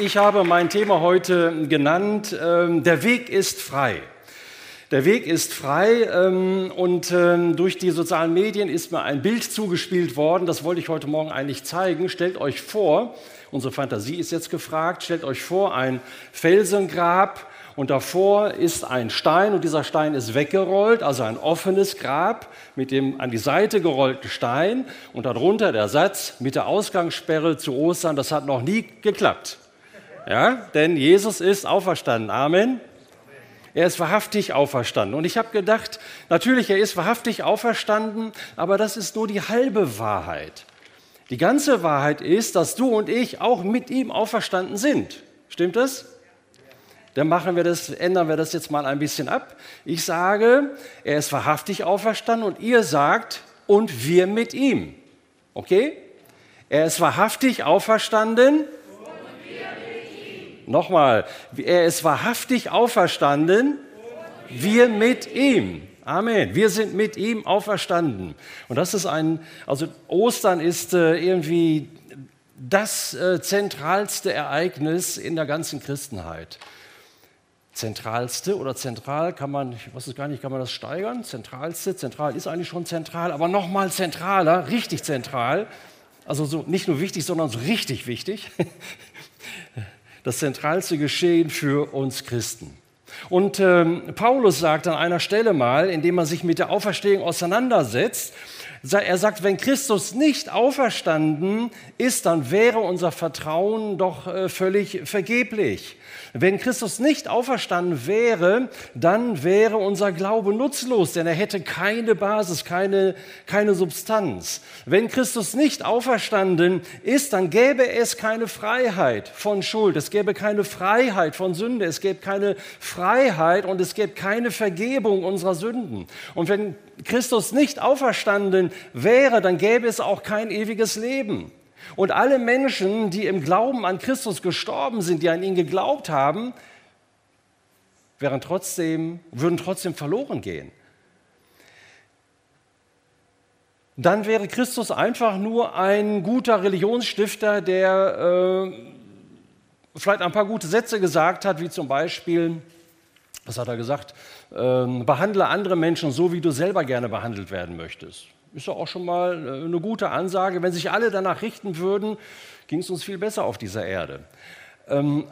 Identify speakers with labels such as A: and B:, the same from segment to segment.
A: Ich habe mein Thema heute genannt, ähm, der Weg ist frei. Der Weg ist frei ähm, und ähm, durch die sozialen Medien ist mir ein Bild zugespielt worden, das wollte ich heute Morgen eigentlich zeigen. Stellt euch vor, unsere Fantasie ist jetzt gefragt, stellt euch vor ein Felsengrab und davor ist ein Stein und dieser Stein ist weggerollt, also ein offenes Grab mit dem an die Seite gerollten Stein und darunter der Satz mit der Ausgangssperre zu Ostern, das hat noch nie geklappt. Ja, denn Jesus ist auferstanden. Amen. Er ist wahrhaftig auferstanden. Und ich habe gedacht, natürlich, er ist wahrhaftig auferstanden, aber das ist nur die halbe Wahrheit. Die ganze Wahrheit ist, dass du und ich auch mit ihm auferstanden sind. Stimmt das? Dann machen wir das, ändern wir das jetzt mal ein bisschen ab. Ich sage, er ist wahrhaftig auferstanden und ihr sagt, und wir mit ihm. Okay? Er ist wahrhaftig auferstanden. Nochmal, er ist wahrhaftig auferstanden. Wir mit ihm. Amen. Wir sind mit ihm auferstanden. Und das ist ein, also Ostern ist äh, irgendwie das äh, zentralste Ereignis in der ganzen Christenheit zentralste oder zentral kann man, ich weiß es gar nicht, kann man das steigern? Zentralste, zentral ist eigentlich schon zentral, aber nochmal zentraler, richtig zentral. Also so nicht nur wichtig, sondern so richtig wichtig. Das zentralste Geschehen für uns Christen. Und ähm, Paulus sagt an einer Stelle mal, indem er sich mit der Auferstehung auseinandersetzt, er sagt, wenn Christus nicht auferstanden ist, dann wäre unser Vertrauen doch äh, völlig vergeblich. Wenn Christus nicht auferstanden wäre, dann wäre unser Glaube nutzlos, denn er hätte keine Basis, keine, keine Substanz. Wenn Christus nicht auferstanden ist, dann gäbe es keine Freiheit von Schuld, es gäbe keine Freiheit von Sünde, es gäbe keine Freiheit und es gäbe keine Vergebung unserer Sünden. Und wenn Christus nicht auferstanden wäre, dann gäbe es auch kein ewiges Leben. Und alle Menschen, die im Glauben an Christus gestorben sind, die an ihn geglaubt haben, wären trotzdem, würden trotzdem verloren gehen. Dann wäre Christus einfach nur ein guter Religionsstifter, der äh, vielleicht ein paar gute Sätze gesagt hat, wie zum Beispiel, was hat er gesagt? Ähm, behandle andere Menschen so, wie du selber gerne behandelt werden möchtest. Ist ja auch schon mal äh, eine gute Ansage. Wenn sich alle danach richten würden, ging es uns viel besser auf dieser Erde. Ähm,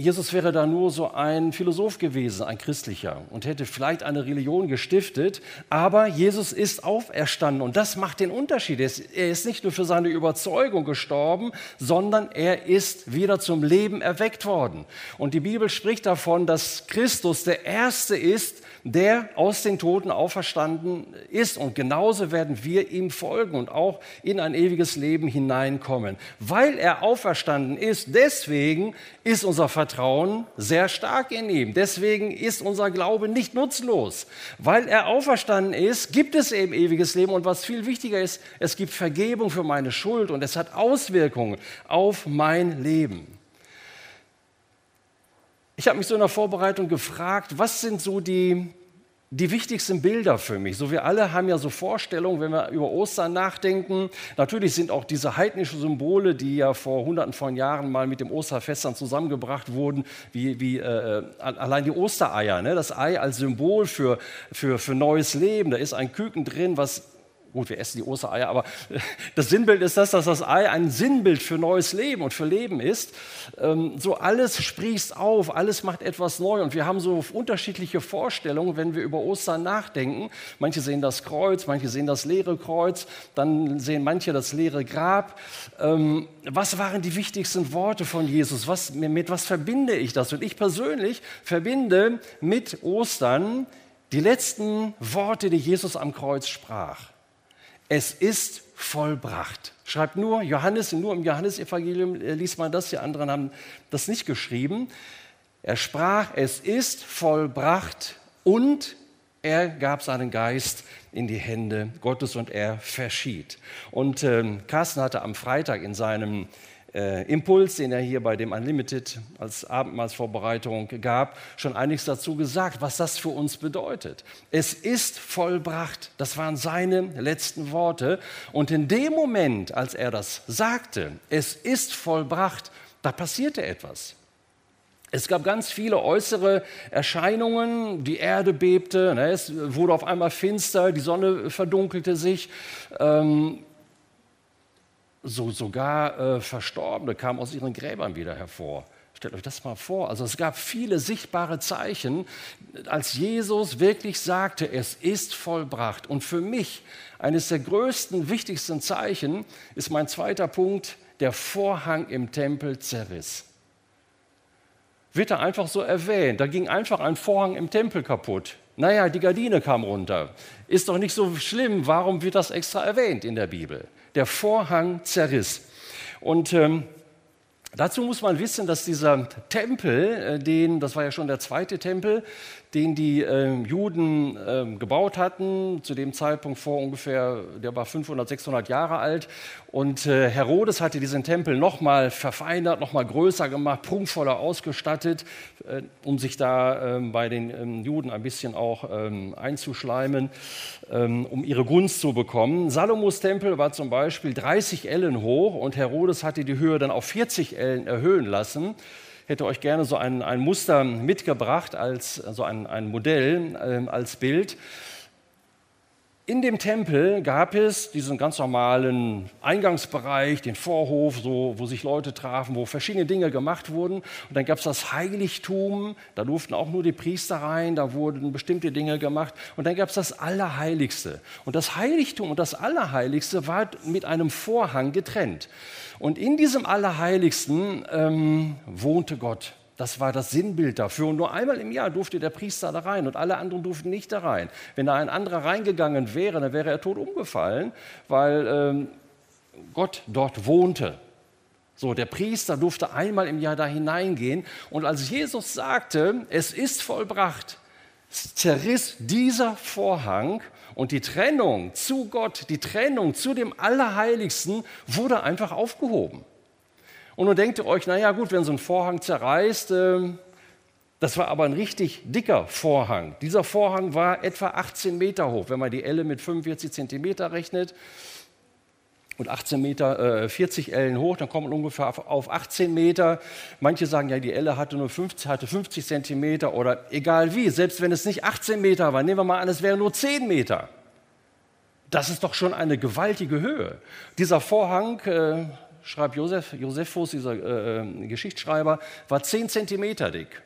A: Jesus wäre da nur so ein Philosoph gewesen, ein christlicher, und hätte vielleicht eine Religion gestiftet, aber Jesus ist auferstanden und das macht den Unterschied. Er ist nicht nur für seine Überzeugung gestorben, sondern er ist wieder zum Leben erweckt worden. Und die Bibel spricht davon, dass Christus der Erste ist, der aus den Toten auferstanden ist. Und genauso werden wir ihm folgen und auch in ein ewiges Leben hineinkommen. Weil er auferstanden ist, deswegen ist unser Vertrauen sehr stark in ihm. Deswegen ist unser Glaube nicht nutzlos. Weil er auferstanden ist, gibt es eben ewiges Leben. Und was viel wichtiger ist, es gibt Vergebung für meine Schuld und es hat Auswirkungen auf mein Leben. Ich habe mich so in der Vorbereitung gefragt, was sind so die, die wichtigsten Bilder für mich. So wir alle haben ja so Vorstellungen, wenn wir über Ostern nachdenken. Natürlich sind auch diese heidnischen Symbole, die ja vor hunderten von Jahren mal mit dem Osterfest zusammengebracht wurden, wie, wie äh, allein die Ostereier, ne? das Ei als Symbol für, für, für neues Leben. Da ist ein Küken drin, was Gut, wir essen die Ostereier, aber das Sinnbild ist das, dass das Ei ein Sinnbild für neues Leben und für Leben ist. Ähm, so alles sprießt auf, alles macht etwas neu und wir haben so unterschiedliche Vorstellungen, wenn wir über Ostern nachdenken. Manche sehen das Kreuz, manche sehen das leere Kreuz, dann sehen manche das leere Grab. Ähm, was waren die wichtigsten Worte von Jesus? Was, mit was verbinde ich das? Und ich persönlich verbinde mit Ostern die letzten Worte, die Jesus am Kreuz sprach. Es ist vollbracht. Schreibt nur Johannes, nur im Johannesevangelium äh, liest man das, die anderen haben das nicht geschrieben. Er sprach, es ist vollbracht und er gab seinen Geist in die Hände Gottes und er verschied. Und ähm, Carsten hatte am Freitag in seinem äh, Impuls, den er hier bei dem Unlimited als Abendmahlsvorbereitung gab, schon einiges dazu gesagt, was das für uns bedeutet. Es ist vollbracht. Das waren seine letzten Worte. Und in dem Moment, als er das sagte, es ist vollbracht, Da passierte etwas. Es gab ganz viele äußere Erscheinungen. Die Erde bebte, ne, es wurde auf einmal finster, die Sonne verdunkelte sich. Ähm, so sogar äh, Verstorbene kamen aus ihren Gräbern wieder hervor. Stellt euch das mal vor. Also es gab viele sichtbare Zeichen, als Jesus wirklich sagte, es ist vollbracht. Und für mich eines der größten, wichtigsten Zeichen ist mein zweiter Punkt, der Vorhang im Tempel zerriss. Wird da einfach so erwähnt. Da ging einfach ein Vorhang im Tempel kaputt. Naja, die Gardine kam runter. Ist doch nicht so schlimm. Warum wird das extra erwähnt in der Bibel? Der Vorhang zerriss. Und ähm, Dazu muss man wissen, dass dieser Tempel, äh, den, das war ja schon der zweite Tempel, den die äh, Juden äh, gebaut hatten, zu dem Zeitpunkt vor ungefähr, der war 500, 600 Jahre alt. Und äh, Herodes hatte diesen Tempel nochmal verfeinert, nochmal größer gemacht, prunkvoller ausgestattet, äh, um sich da ähm, bei den ähm, Juden ein bisschen auch ähm, einzuschleimen, ähm, um ihre Gunst zu bekommen. Salomos Tempel war zum Beispiel 30 Ellen hoch und Herodes hatte die Höhe dann auf 40 Ellen erhöhen lassen hätte euch gerne so ein, ein Muster mitgebracht, als so also ein, ein Modell, äh, als Bild. In dem Tempel gab es diesen ganz normalen Eingangsbereich, den Vorhof, so, wo sich Leute trafen, wo verschiedene Dinge gemacht wurden. Und dann gab es das Heiligtum, da durften auch nur die Priester rein, da wurden bestimmte Dinge gemacht. Und dann gab es das Allerheiligste. Und das Heiligtum und das Allerheiligste war mit einem Vorhang getrennt. Und in diesem Allerheiligsten ähm, wohnte Gott. Das war das Sinnbild dafür. Und nur einmal im Jahr durfte der Priester da rein und alle anderen durften nicht da rein. Wenn da ein anderer reingegangen wäre, dann wäre er tot umgefallen, weil ähm, Gott dort wohnte. So, der Priester durfte einmal im Jahr da hineingehen. Und als Jesus sagte, es ist vollbracht, zerriss dieser Vorhang und die Trennung zu Gott, die Trennung zu dem Allerheiligsten wurde einfach aufgehoben. Und nun denkt ihr euch, naja gut, wenn so ein Vorhang zerreißt, äh, das war aber ein richtig dicker Vorhang. Dieser Vorhang war etwa 18 Meter hoch, wenn man die Elle mit 45 Zentimeter rechnet und 18 Meter, äh, 40 Ellen hoch, dann kommt man ungefähr auf, auf 18 Meter. Manche sagen, ja, die Elle hatte nur 50, hatte 50 Zentimeter oder egal wie, selbst wenn es nicht 18 Meter war, nehmen wir mal an, es wäre nur 10 Meter. Das ist doch schon eine gewaltige Höhe. Dieser Vorhang, äh, schreibt Josef, Josephus, dieser äh, äh Geschichtsschreiber, war 10 Zentimeter dick.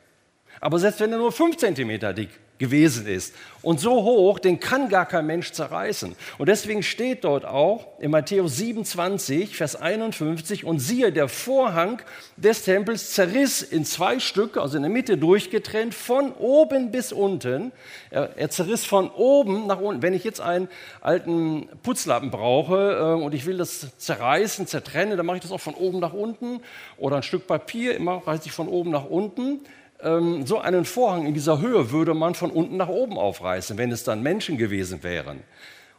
A: Aber selbst wenn er nur 5 Zentimeter dick gewesen ist. Und so hoch, den kann gar kein Mensch zerreißen. Und deswegen steht dort auch in Matthäus 27, Vers 51, und siehe, der Vorhang des Tempels zerriss in zwei Stücke, also in der Mitte durchgetrennt, von oben bis unten. Er, er zerriss von oben nach unten. Wenn ich jetzt einen alten Putzlappen brauche äh, und ich will das zerreißen, zertrennen, dann mache ich das auch von oben nach unten. Oder ein Stück Papier, immer reiße ich von oben nach unten ähm, so einen Vorhang in dieser Höhe würde man von unten nach oben aufreißen, wenn es dann Menschen gewesen wären.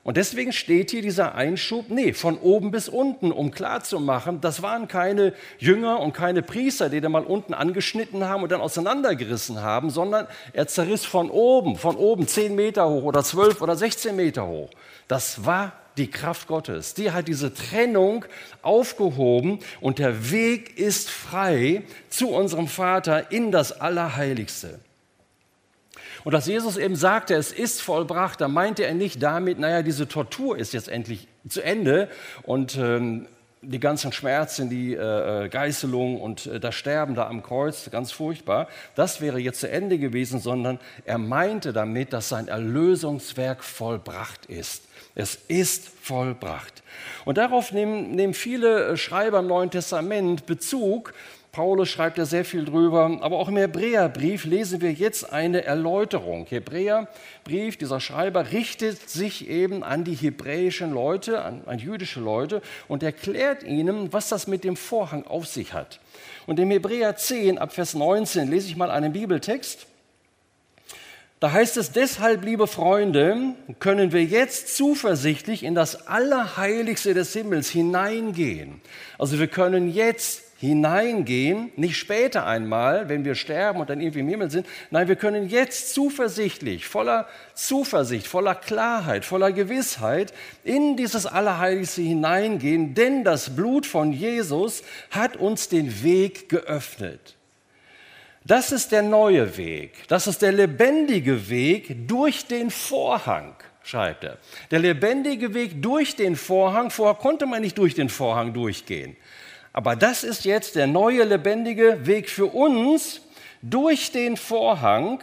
A: Und deswegen steht hier dieser Einschub, nee, von oben bis unten, um klarzumachen, das waren keine Jünger und keine Priester, die da mal unten angeschnitten haben und dann auseinandergerissen haben, sondern er zerriss von oben, von oben zehn Meter hoch oder zwölf oder 16 Meter hoch. Das war die Kraft Gottes. Die hat diese Trennung aufgehoben und der Weg ist frei zu unserem Vater in das Allerheiligste. Und dass Jesus eben sagte, es ist vollbracht, da meinte er nicht damit, naja, diese Tortur ist jetzt endlich zu Ende und ähm, die ganzen Schmerzen, die äh, äh, Geißelung und äh, das Sterben da am Kreuz, ganz furchtbar, das wäre jetzt zu Ende gewesen, sondern er meinte damit, dass sein Erlösungswerk vollbracht ist. Es ist vollbracht. Und darauf nehmen, nehmen viele äh, Schreiber im Neuen Testament Bezug. Paulus schreibt ja sehr viel drüber, aber auch im Hebräerbrief lesen wir jetzt eine Erläuterung. Hebräerbrief, dieser Schreiber richtet sich eben an die hebräischen Leute, an, an jüdische Leute und erklärt ihnen, was das mit dem Vorhang auf sich hat. Und im Hebräer 10 ab Vers 19 lese ich mal einen Bibeltext. Da heißt es deshalb, liebe Freunde, können wir jetzt zuversichtlich in das Allerheiligste des Himmels hineingehen. Also wir können jetzt hineingehen, nicht später einmal, wenn wir sterben und dann irgendwie im Himmel sind. Nein, wir können jetzt zuversichtlich, voller Zuversicht, voller Klarheit, voller Gewissheit in dieses Allerheiligste hineingehen, denn das Blut von Jesus hat uns den Weg geöffnet. Das ist der neue Weg, das ist der lebendige Weg durch den Vorhang schreibt er. Der lebendige Weg durch den Vorhang, vorher konnte man nicht durch den Vorhang durchgehen. Aber das ist jetzt der neue lebendige Weg für uns durch den Vorhang,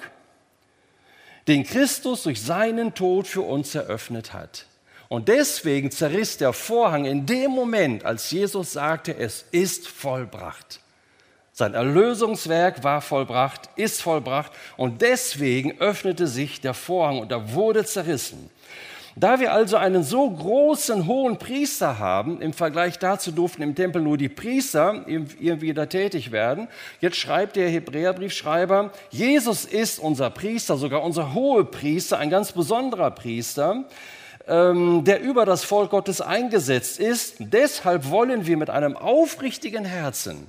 A: den Christus durch seinen Tod für uns eröffnet hat. Und deswegen zerriss der Vorhang in dem Moment, als Jesus sagte, es ist vollbracht. Sein Erlösungswerk war vollbracht, ist vollbracht und deswegen öffnete sich der Vorhang und er wurde zerrissen. Da wir also einen so großen hohen Priester haben, im Vergleich dazu durften im Tempel nur die Priester irgendwie da tätig werden. Jetzt schreibt der Hebräerbriefschreiber, Jesus ist unser Priester, sogar unser hohe Priester, ein ganz besonderer Priester, ähm, der über das Volk Gottes eingesetzt ist. Deshalb wollen wir mit einem aufrichtigen Herzen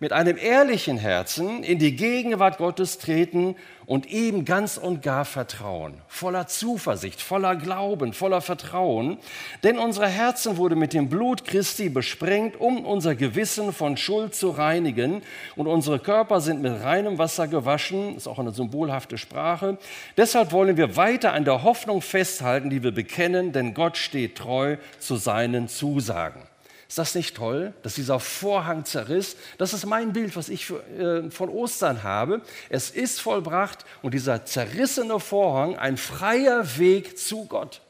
A: mit einem ehrlichen Herzen in die Gegenwart Gottes treten und ihm ganz und gar vertrauen, voller Zuversicht, voller Glauben, voller Vertrauen. Denn unsere Herzen wurde mit dem Blut Christi besprengt, um unser Gewissen von Schuld zu reinigen. Und unsere Körper sind mit reinem Wasser gewaschen, ist auch eine symbolhafte Sprache. Deshalb wollen wir weiter an der Hoffnung festhalten, die wir bekennen, denn Gott steht treu zu seinen Zusagen. Ist das nicht toll, dass dieser Vorhang zerriss? Das ist mein Bild, was ich für, äh, von Ostern habe. Es ist vollbracht und dieser zerrissene Vorhang ein freier Weg zu Gott.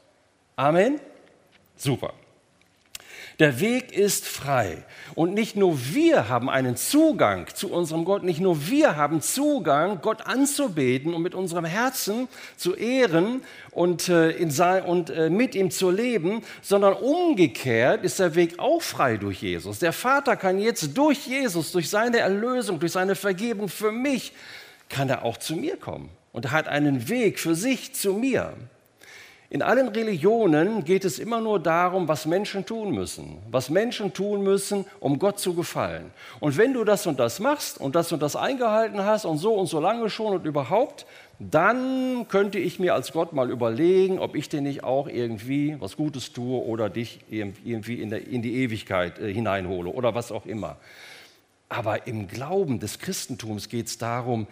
A: Amen. Super. Der Weg ist frei. Und nicht nur wir haben einen Zugang zu unserem Gott, nicht nur wir haben Zugang, Gott anzubeten und mit unserem Herzen zu ehren und, äh, in sein, und äh, mit ihm zu leben, sondern umgekehrt ist der Weg auch frei durch Jesus. Der Vater kann jetzt durch Jesus, durch seine Erlösung, durch seine Vergebung für mich, kann er auch zu mir kommen. Und hat einen Weg für sich zu mir. In allen Religionen geht es immer nur darum, was Menschen tun müssen. Was Menschen tun müssen, um Gott zu gefallen. Und wenn du das und das machst und das und das eingehalten hast und so und so lange schon und überhaupt, dann könnte ich mir als Gott mal überlegen, ob ich dir nicht auch irgendwie was Gutes tue oder dich irgendwie in, die Ewigkeit äh, hineinhole oder was auch immer. Aber im Glauben des Christentums geht es darum,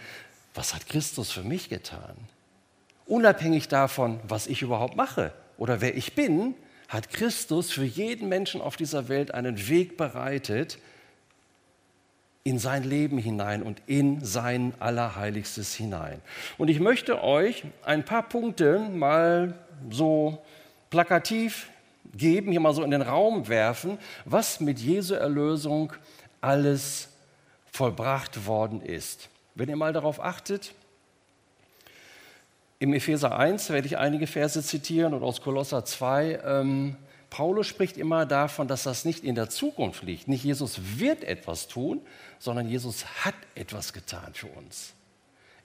A: was hat Christus für mich getan? Unabhängig davon, was ich überhaupt mache oder wer ich bin, hat Christus für jeden Menschen auf dieser Welt einen Weg bereitet in sein Leben hinein und in sein Allerheiligstes hinein. Und ich möchte euch ein paar Punkte mal so plakativ geben, hier mal so in den Raum werfen, was mit Jesu Erlösung alles vollbracht worden ist. Wenn ihr mal darauf achtet, im Epheser 1 werde ich einige Verse zitieren und aus Kolosser 2. Ähm, Paulus spricht immer davon, dass das nicht in der Zukunft liegt. Nicht Jesus wird etwas tun, sondern Jesus hat etwas getan für uns.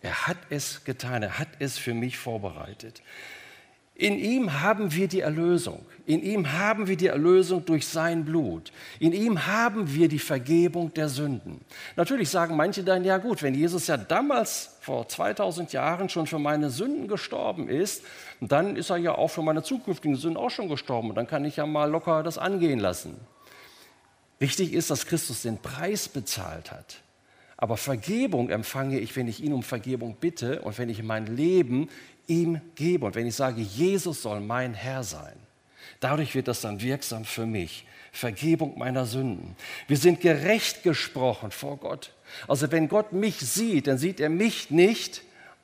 A: Er hat es getan, er hat es für mich vorbereitet. In ihm haben wir die Erlösung. In ihm haben wir die Erlösung durch sein Blut. In ihm haben wir die Vergebung der Sünden. Natürlich sagen manche dann, ja gut, wenn Jesus ja damals vor 2000 Jahren schon für meine Sünden gestorben ist, dann ist er ja auch für meine zukünftigen Sünden auch schon gestorben. Und dann kann ich ja mal locker das angehen lassen. Wichtig ist, dass Christus den Preis bezahlt hat. Aber Vergebung empfange ich, wenn ich ihn um Vergebung bitte und wenn ich mein Leben ihm gebe und wenn ich sage, Jesus soll mein Herr sein, dadurch wird das dann wirksam für mich. Vergebung meiner Sünden. Wir sind gerecht gesprochen vor Gott. Also wenn Gott mich sieht, dann sieht er mich nicht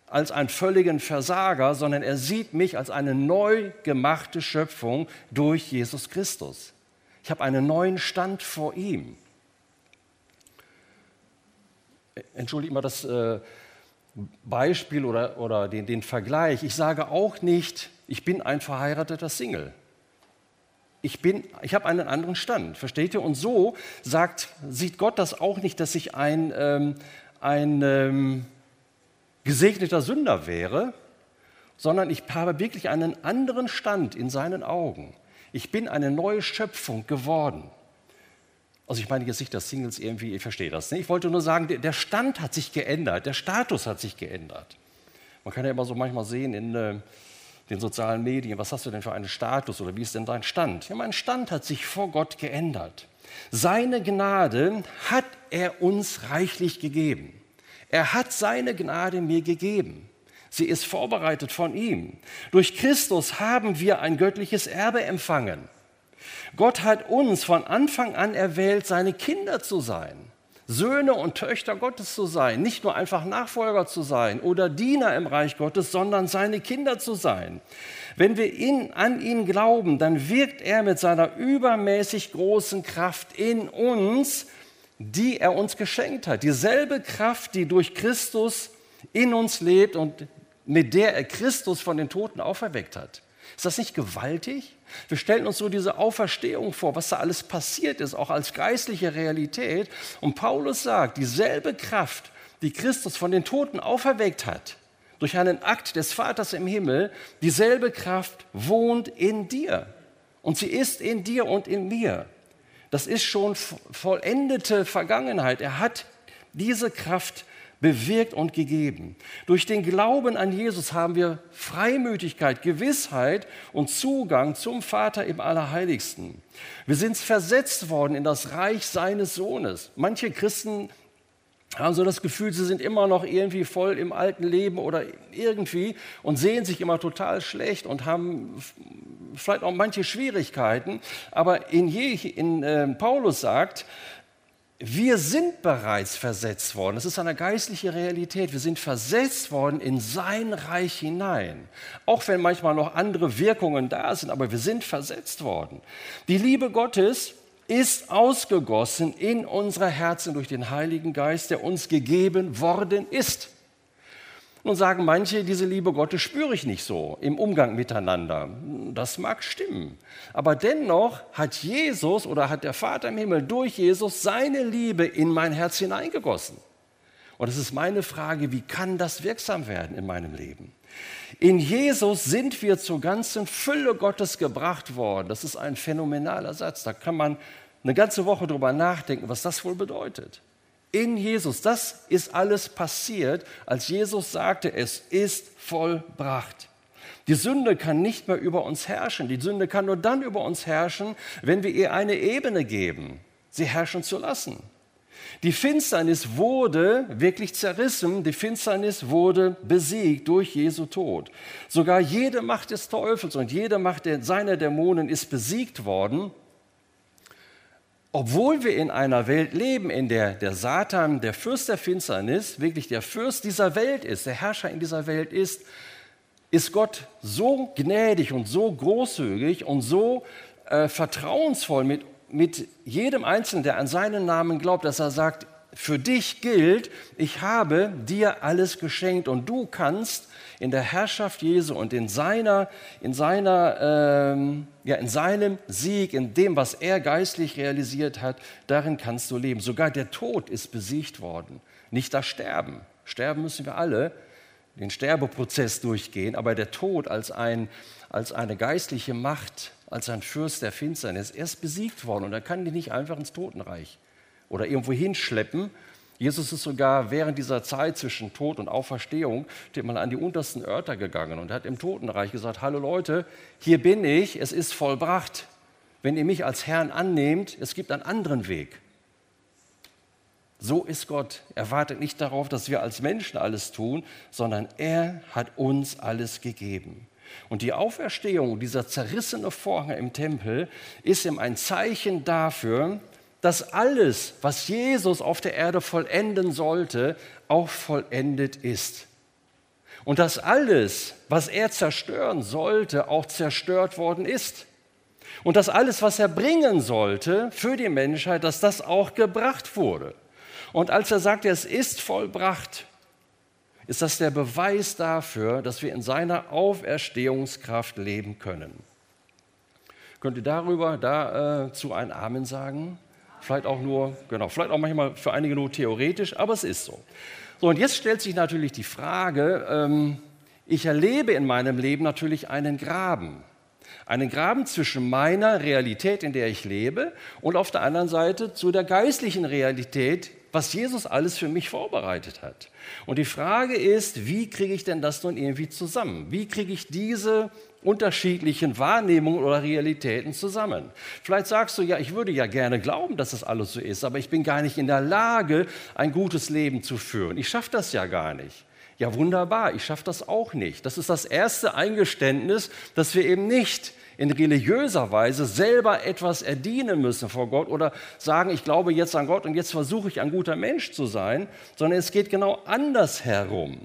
A: als einen völligen Versager, sondern er sieht mich als eine neu gemachte Schöpfung durch Jesus Christus. Ich habe einen neuen Stand vor ihm. Entschuldigt mal das äh, Beispiel oder, oder den, den Vergleich. Ich sage auch nicht, ich bin ein verheirateter Single. Ich, ich habe einen anderen Stand, versteht ihr? Und so sagt, sieht Gott das auch nicht, dass ich ein, ähm, ein ähm, gesegneter Sünder wäre, sondern ich habe wirklich einen anderen Stand in seinen Augen. Ich bin eine neue Schöpfung geworden. Also ich meine jetzt nicht, dass Singles irgendwie, ich verstehe das nicht. Ich wollte nur sagen, der Stand hat sich geändert, der Status hat sich geändert. Man kann ja immer so manchmal sehen in äh, den sozialen Medien, was hast du denn für einen Status oder wie ist denn dein Stand? Ja, mein Stand hat sich vor Gott geändert. Seine Gnade hat er uns reichlich gegeben. Er hat seine Gnade mir gegeben. Sie ist vorbereitet von ihm. Durch Christus haben wir ein göttliches Erbe empfangen. Gott hat uns von Anfang an erwählt, seine Kinder zu sein, Söhne und Töchter Gottes zu sein, nicht nur einfach Nachfolger zu sein oder Diener im Reich Gottes, sondern seine Kinder zu sein. Wenn wir ihn, an ihn glauben, dann wirkt er mit seiner übermäßig großen Kraft in uns, die er uns geschenkt hat. Dieselbe Kraft, die durch Christus in uns lebt und mit der er Christus von den Toten auferweckt hat. Ist das nicht gewaltig? Wir stellen uns so diese Auferstehung vor, was da alles passiert ist, auch als geistliche Realität. Und Paulus sagt, dieselbe Kraft, die Christus von den Toten auferweckt hat, durch einen Akt des Vaters im Himmel, dieselbe Kraft wohnt in dir. Und sie ist in dir und in mir. Das ist schon vollendete Vergangenheit. Er hat diese Kraft bewirkt und gegeben. Durch den Glauben an Jesus haben wir Freimütigkeit, Gewissheit und Zugang zum Vater im Allerheiligsten. Wir sind versetzt worden in das Reich seines Sohnes. Manche Christen haben so das Gefühl, sie sind immer noch irgendwie voll im alten Leben oder irgendwie und sehen sich immer total schlecht und haben vielleicht auch manche Schwierigkeiten. Aber in, Je, in äh, Paulus sagt, wir sind bereits versetzt worden. Das ist eine geistliche Realität. Wir sind versetzt worden in sein Reich hinein. Auch wenn manchmal noch andere Wirkungen da sind, aber wir sind versetzt worden. Die Liebe Gottes ist ausgegossen in unsere Herzen durch den Heiligen Geist, der uns gegeben worden ist. Nun sagen manche, diese Liebe Gottes spüre ich nicht so im Umgang miteinander. Das mag stimmen. Aber dennoch hat Jesus oder hat der Vater im Himmel durch Jesus seine Liebe in mein Herz hineingegossen. Und es ist meine Frage, wie kann das wirksam werden in meinem Leben? In Jesus sind wir zur ganzen Fülle Gottes gebracht worden. Das ist ein phänomenaler Satz. Da kann man eine ganze Woche drüber nachdenken, was das wohl bedeutet in Jesus. Das ist alles passiert, als Jesus sagte, es ist vollbracht. Die Sünde kann nicht mehr über uns herrschen. Die Sünde kann nur dann über uns herrschen, wenn wir ihr eine Ebene geben, sie herrschen zu lassen. Die Finsternis wurde wirklich zerrissen, die Finsternis wurde besiegt durch Jesu Tod. Sogar jede Macht des Teufels und jede Macht seiner Dämonen ist besiegt worden obwohl wir in einer Welt leben, in der der Satan, der Fürst der Finsternis, wirklich der Fürst dieser Welt ist, der Herrscher in dieser Welt ist, ist Gott so gnädig und so großzügig und so äh, vertrauensvoll mit, mit jedem Einzelnen, der an seinen Namen glaubt, dass er sagt, für dich gilt, ich habe dir alles geschenkt und du kannst in der Herrschaft Jesu und in seiner, in seiner, ähm, ja, in seinem Sieg, in dem, was er geistlich realisiert hat, darin kannst du leben. Sogar der Tod ist besiegt worden, nicht das Sterben. Sterben müssen wir alle, den Sterbeprozess durchgehen, aber der Tod als, ein, als eine geistliche Macht, als ein Fürst der Finsternis, er ist besiegt worden und er kann die nicht einfach ins Totenreich oder irgendwo hinschleppen, Jesus ist sogar während dieser Zeit zwischen Tod und Auferstehung mal an die untersten Örter gegangen und hat im Totenreich gesagt, hallo Leute, hier bin ich, es ist vollbracht. Wenn ihr mich als Herrn annehmt, es gibt einen anderen Weg. So ist Gott. Er wartet nicht darauf, dass wir als Menschen alles tun, sondern er hat uns alles gegeben. Und die Auferstehung, dieser zerrissene Vorhang im Tempel, ist ihm ein Zeichen dafür, dass alles, was Jesus auf der Erde vollenden sollte, auch vollendet ist. Und dass alles, was er zerstören sollte, auch zerstört worden ist. Und dass alles, was er bringen sollte für die Menschheit, dass das auch gebracht wurde. Und als er sagte, es ist vollbracht, ist das der Beweis dafür, dass wir in seiner Auferstehungskraft leben können. Könnt ihr darüber dazu äh, ein Amen sagen? Vielleicht auch nur, genau, vielleicht auch manchmal für einige nur theoretisch, aber es ist so. So, und jetzt stellt sich natürlich die Frage, ähm, ich erlebe in meinem Leben natürlich einen Graben. Einen Graben zwischen meiner Realität, in der ich lebe, und auf der anderen Seite zu der geistlichen Realität, was Jesus alles für mich vorbereitet hat. Und die Frage ist, wie kriege ich denn das nun irgendwie zusammen? Wie kriege ich diese unterschiedlichen Wahrnehmungen oder Realitäten zusammen. Vielleicht sagst du, ja, ich würde ja gerne glauben, dass das alles so ist, aber ich bin gar nicht in der Lage, ein gutes Leben zu führen. Ich schaffe das ja gar nicht. Ja, wunderbar, ich schaffe das auch nicht. Das ist das erste Eingeständnis, dass wir eben nicht in religiöser Weise selber etwas erdienen müssen vor Gott oder sagen, ich glaube jetzt an Gott und jetzt versuche ich ein guter Mensch zu sein, sondern es geht genau andersherum.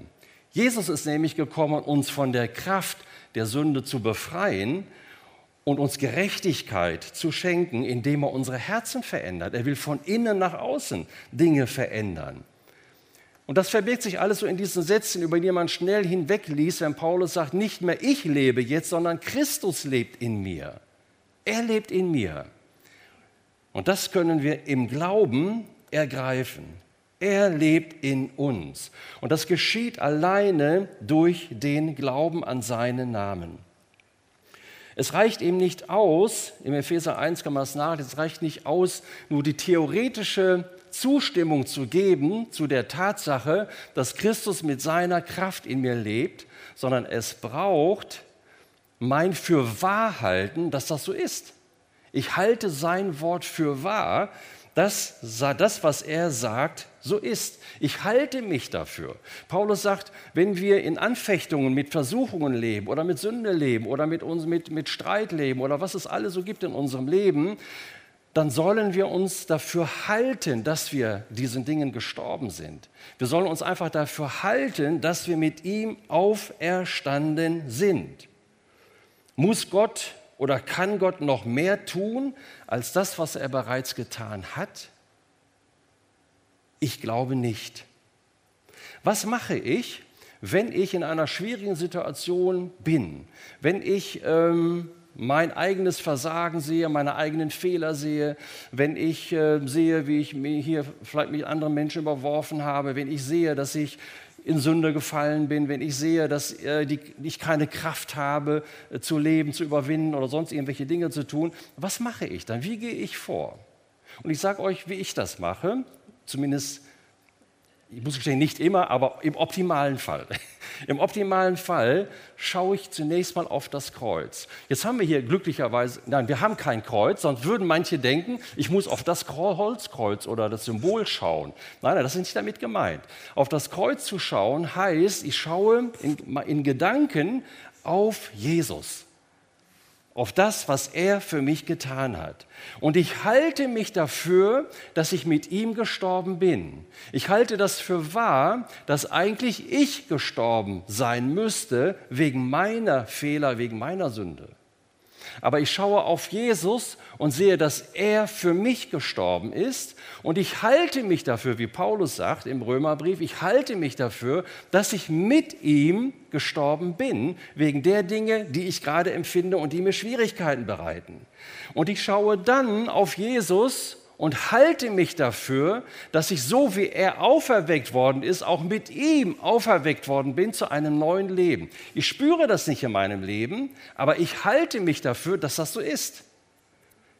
A: Jesus ist nämlich gekommen, uns von der Kraft der Sünde zu befreien und uns Gerechtigkeit zu schenken, indem er unsere Herzen verändert. Er will von innen nach außen Dinge verändern. Und das verbirgt sich alles so in diesen Sätzen, über die man schnell hinwegliest, wenn Paulus sagt, nicht mehr ich lebe jetzt, sondern Christus lebt in mir. Er lebt in mir. Und das können wir im Glauben ergreifen. Er lebt in uns. Und das geschieht alleine durch den Glauben an seinen Namen. Es reicht ihm nicht aus, im Epheser 1 kann man es nachlesen, es reicht nicht aus, nur die theoretische Zustimmung zu geben zu der Tatsache, dass Christus mit seiner Kraft in mir lebt, sondern es braucht mein Fürwahrhalten, dass das so ist. Ich halte sein Wort für wahr, dass das, was er sagt, so ist. Ich halte mich dafür. Paulus sagt, wenn wir in Anfechtungen mit Versuchungen leben oder mit Sünde leben oder mit, uns, mit, mit Streit leben oder was es alles so gibt in unserem Leben, dann sollen wir uns dafür halten, dass wir diesen Dingen gestorben sind. Wir sollen uns einfach dafür halten, dass wir mit ihm auferstanden sind. Muss Gott oder kann Gott noch mehr tun als das, was er bereits getan hat? Ich glaube nicht. Was mache ich, wenn ich in einer schwierigen Situation bin? Wenn ich ähm, mein eigenes Versagen sehe, meine eigenen Fehler sehe, wenn ich äh, sehe, wie ich mir hier vielleicht mit anderen Menschen überworfen habe, wenn ich sehe, dass ich in Sünde gefallen bin, wenn ich sehe, dass äh, die, ich keine Kraft habe, äh, zu leben, zu überwinden oder sonst irgendwelche Dinge zu tun, was mache ich dann? Wie gehe ich vor? Und ich sage euch, wie ich das mache, zumindest ich muss gestehen, nicht immer, aber im optimalen Fall. Im optimalen Fall schaue ich zunächst mal auf das Kreuz. Jetzt haben wir hier glücklicherweise, nein, wir haben kein Kreuz, sonst würden manche denken, ich muss auf das Holzkreuz oder das Symbol schauen. Nein, nein, das ist nicht damit gemeint. Auf das Kreuz zu schauen heißt, ich schaue in, in Gedanken auf Jesus auf das, was er für mich getan hat. Und ich halte mich dafür, dass ich mit ihm gestorben bin. Ich halte das für wahr, dass eigentlich ich gestorben sein müsste wegen meiner Fehler, wegen meiner Sünde. Aber ich schaue auf Jesus und sehe, dass er für mich gestorben ist. Und ich halte mich dafür, wie Paulus sagt im Römerbrief, ich halte mich dafür, dass ich mit ihm gestorben bin, wegen der Dinge, die ich gerade empfinde und die mir Schwierigkeiten bereiten. Und ich schaue dann auf Jesus und halte mich dafür, dass ich so wie er auferweckt worden ist, auch mit ihm auferweckt worden bin zu einem neuen Leben. Ich spüre das nicht in meinem Leben, aber ich halte mich dafür, dass das so ist.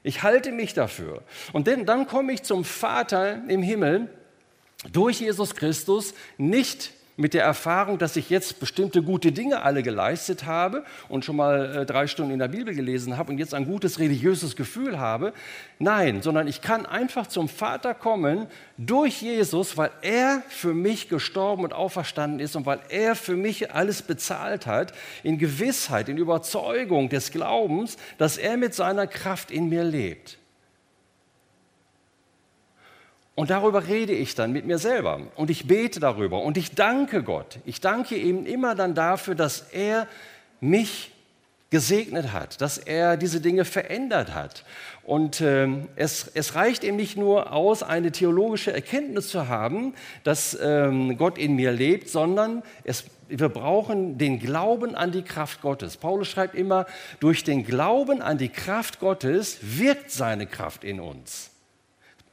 A: Ich halte mich dafür. Und denn, dann komme ich zum Vater im Himmel durch Jesus Christus nicht mit der Erfahrung, dass ich jetzt bestimmte gute Dinge alle geleistet habe und schon mal äh, drei Stunden in der Bibel gelesen habe und jetzt ein gutes religiöses Gefühl habe. Nein, sondern ich kann einfach zum Vater kommen durch Jesus, weil er für mich gestorben und auferstanden ist und weil er für mich alles bezahlt hat, in Gewissheit, in Überzeugung des Glaubens, dass er mit seiner Kraft in mir lebt. Und darüber rede ich dann mit mir selber und ich bete darüber und ich danke Gott. Ich danke ihm immer dann dafür, dass er mich gesegnet hat, dass er diese Dinge verändert hat. Und äh, es, es, reicht eben nicht nur aus, eine theologische Erkenntnis zu haben, dass ähm, Gott in mir lebt, sondern es, wir brauchen den Glauben an die Kraft Gottes. Paulus schreibt immer, durch den Glauben an die Kraft Gottes wirkt seine Kraft in uns.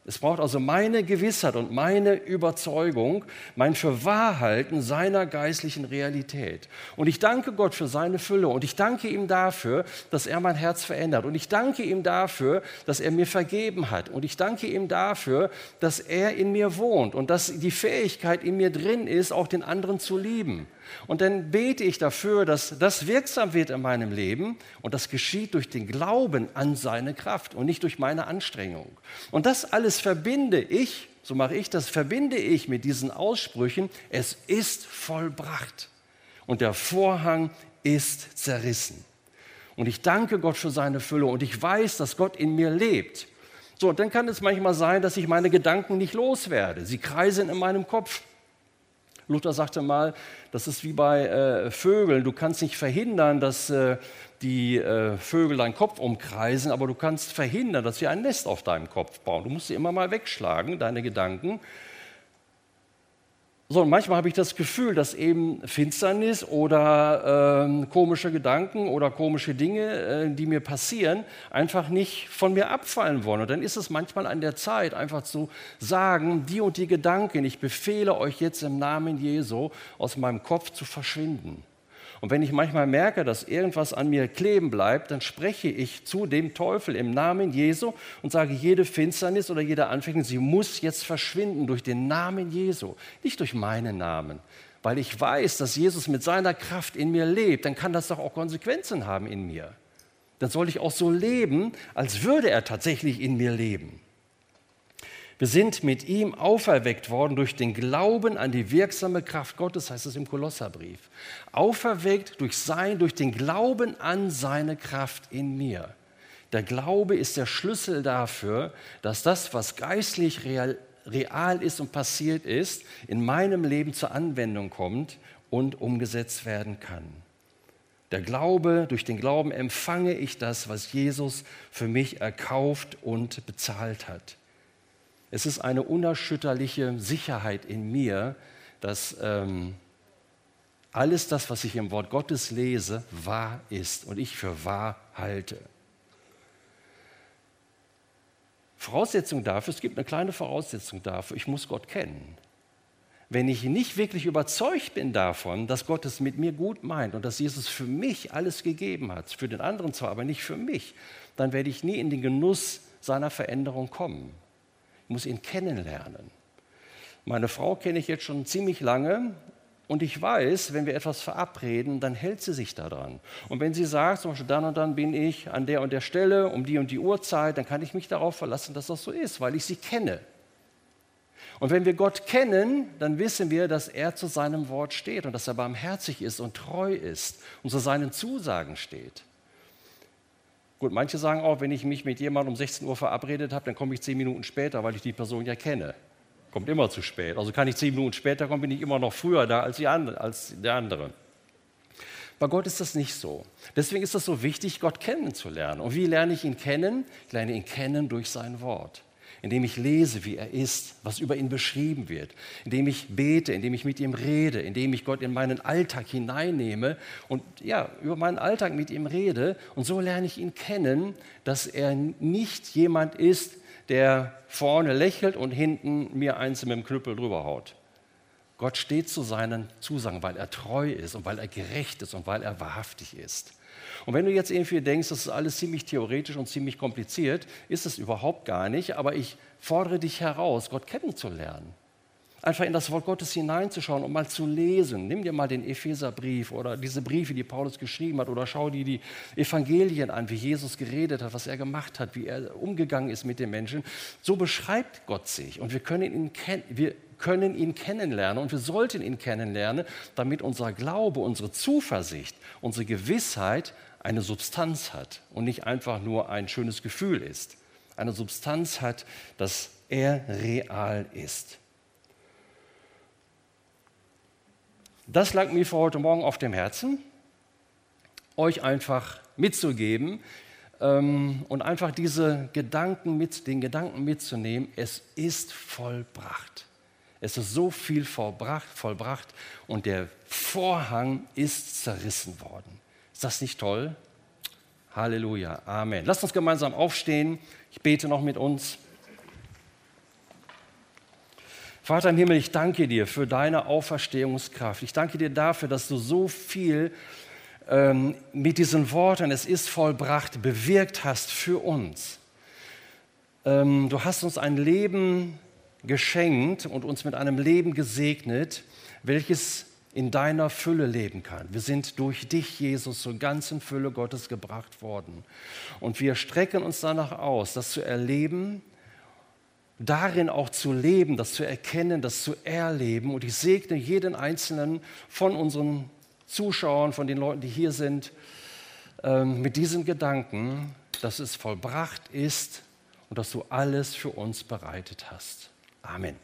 A: Es braucht also meine Gewissheit und meine Überzeugung, mein Fürwahrhalten seiner geistlichen Realität. Und ich danke Gott für seine Fülle und ich danke ihm dafür, dass er mein Herz verändert. Und ich danke ihm dafür, dass er mir vergeben hat. Und ich danke ihm dafür, dass er in mir wohnt und dass die Fähigkeit in mir drin ist, auch den anderen zu lieben. Und dann bete ich dafür, dass das wirksam wird in meinem Leben und das geschieht durch den Glauben an seine Kraft und nicht durch meine Anstrengung. Und das alles verbinde ich, so mache ich das, verbinde ich mit diesen Aussprüchen, es ist vollbracht und der Vorhang ist zerrissen. Und ich danke Gott für seine Fülle und ich weiß, dass Gott in mir lebt. So, dann kann es manchmal sein, dass ich meine Gedanken nicht loswerde. Sie kreisen in meinem Kopf. Luther sagte mal, das ist wie bei äh, Vögeln. Du kannst nicht verhindern, dass äh, die äh, Vögel deinen Kopf umkreisen, aber du kannst verhindern, dass sie ein Nest auf deinem Kopf bauen. Du musst sie immer mal wegschlagen, deine Gedanken. So, manchmal habe ich das Gefühl, dass eben Finsternis oder äh, komische Gedanken oder komische Dinge, äh, die mir passieren, einfach nicht von mir abfallen wollen. Und dann ist es manchmal an der Zeit, einfach zu sagen, die und die Gedanken, ich befehle euch jetzt im Namen Jesu, aus meinem Kopf zu verschwinden. Und wenn ich manchmal merke, dass irgendwas an mir kleben bleibt, dann spreche ich zu dem Teufel im Namen Jesu und sage, jede Finsternis oder jede Anfechtung, sie muss jetzt verschwinden durch den Namen Jesu, nicht durch meinen Namen. Weil ich weiß, dass Jesus mit seiner Kraft in mir lebt, dann kann das doch auch Konsequenzen haben in mir. Dann soll ich auch so leben, als würde er tatsächlich in mir leben. Wir sind mit ihm auferweckt worden durch den Glauben an die wirksame Kraft Gottes, heißt es im Kolosserbrief. Auferweckt durch sein, durch den Glauben an seine Kraft in mir. Der Glaube ist der Schlüssel dafür, dass das, was geistlich real, real ist und passiert ist, in meinem Leben zur Anwendung kommt und umgesetzt werden kann. Der Glaube, durch den Glauben empfange ich das, was Jesus für mich erkauft und bezahlt hat. Es ist eine unerschütterliche Sicherheit in mir, dass ähm, alles das, was ich im Wort Gottes lese, wahr ist und ich für wahr halte. Voraussetzung dafür, es gibt eine kleine Voraussetzung dafür, ich muss Gott kennen. Wenn ich nicht wirklich überzeugt bin davon, dass Gott es mit mir gut meint und dass Jesus für mich alles gegeben hat, für den anderen zwar, aber nicht für mich, dann werde ich nie in den Genuss seiner Veränderung kommen. Muss ihn kennenlernen. Meine Frau kenne ich jetzt schon ziemlich lange und ich weiß, wenn wir etwas verabreden, dann hält sie sich daran. Und wenn sie sagt, zum Beispiel dann und dann bin ich an der und der Stelle um die und die Uhrzeit, dann kann ich mich darauf verlassen, dass das so ist, weil ich sie kenne. Und wenn wir Gott kennen, dann wissen wir, dass er zu seinem Wort steht und dass er barmherzig ist und treu ist und zu seinen Zusagen steht. Gut, manche sagen auch, wenn ich mich mit jemandem um 16 Uhr verabredet habe, dann komme ich zehn Minuten später, weil ich die Person ja kenne. Kommt immer zu spät. Also kann ich zehn Minuten später kommen, bin ich immer noch früher da als, andere, als der andere. Bei Gott ist das nicht so. Deswegen ist es so wichtig, Gott kennenzulernen. Und wie lerne ich ihn kennen? Ich lerne ihn kennen durch sein Wort indem ich lese, wie er ist, was über ihn beschrieben wird, indem ich bete, indem ich mit ihm rede, indem ich Gott in meinen Alltag hineinnehme und ja, über meinen Alltag mit ihm rede. Und so lerne ich ihn kennen, dass er nicht jemand ist, der vorne lächelt und hinten mir eins mit dem Knüppel drüber haut. Gott steht zu seinen Zusagen, weil er treu ist und weil er gerecht ist und weil er wahrhaftig ist. Und wenn du jetzt irgendwie denkst, das ist alles ziemlich theoretisch und ziemlich kompliziert, ist es überhaupt gar nicht, aber ich fordere dich heraus, Gott kennenzulernen. Einfach in das Wort Gottes hineinzuschauen und mal zu lesen. Nimm dir mal den Epheserbrief oder diese Briefe, die Paulus geschrieben hat, oder schau dir die Evangelien an, wie Jesus geredet hat, was er gemacht hat, wie er umgegangen ist mit den Menschen. So beschreibt Gott sich und wir können ihn, wir können ihn kennenlernen und wir sollten ihn kennenlernen, damit unser Glaube, unsere Zuversicht, unsere Gewissheit eine Substanz hat und nicht einfach nur ein schönes Gefühl ist. Eine Substanz hat, dass er real ist. Das lag mir für heute Morgen auf dem Herzen, euch einfach mitzugeben ähm, und einfach diese Gedanken mit, den Gedanken mitzunehmen. Es ist vollbracht. Es ist so viel vollbracht, vollbracht und der Vorhang ist zerrissen worden. Ist das nicht toll? Halleluja, Amen. Lasst uns gemeinsam aufstehen. Ich bete noch mit uns. Vater im Himmel, ich danke dir für deine Auferstehungskraft. Ich danke dir dafür, dass du so viel ähm, mit diesen Worten, es ist vollbracht, bewirkt hast für uns. Ähm, du hast uns ein Leben geschenkt und uns mit einem Leben gesegnet, welches in deiner Fülle leben kann. Wir sind durch dich, Jesus, zur ganzen Fülle Gottes gebracht worden. Und wir strecken uns danach aus, das zu erleben, darin auch zu leben, das zu erkennen, das zu erleben. Und ich segne jeden einzelnen von unseren Zuschauern, von den Leuten, die hier sind, ähm, mit diesen Gedanken, dass es vollbracht ist und dass du alles für uns bereitet hast. Amen.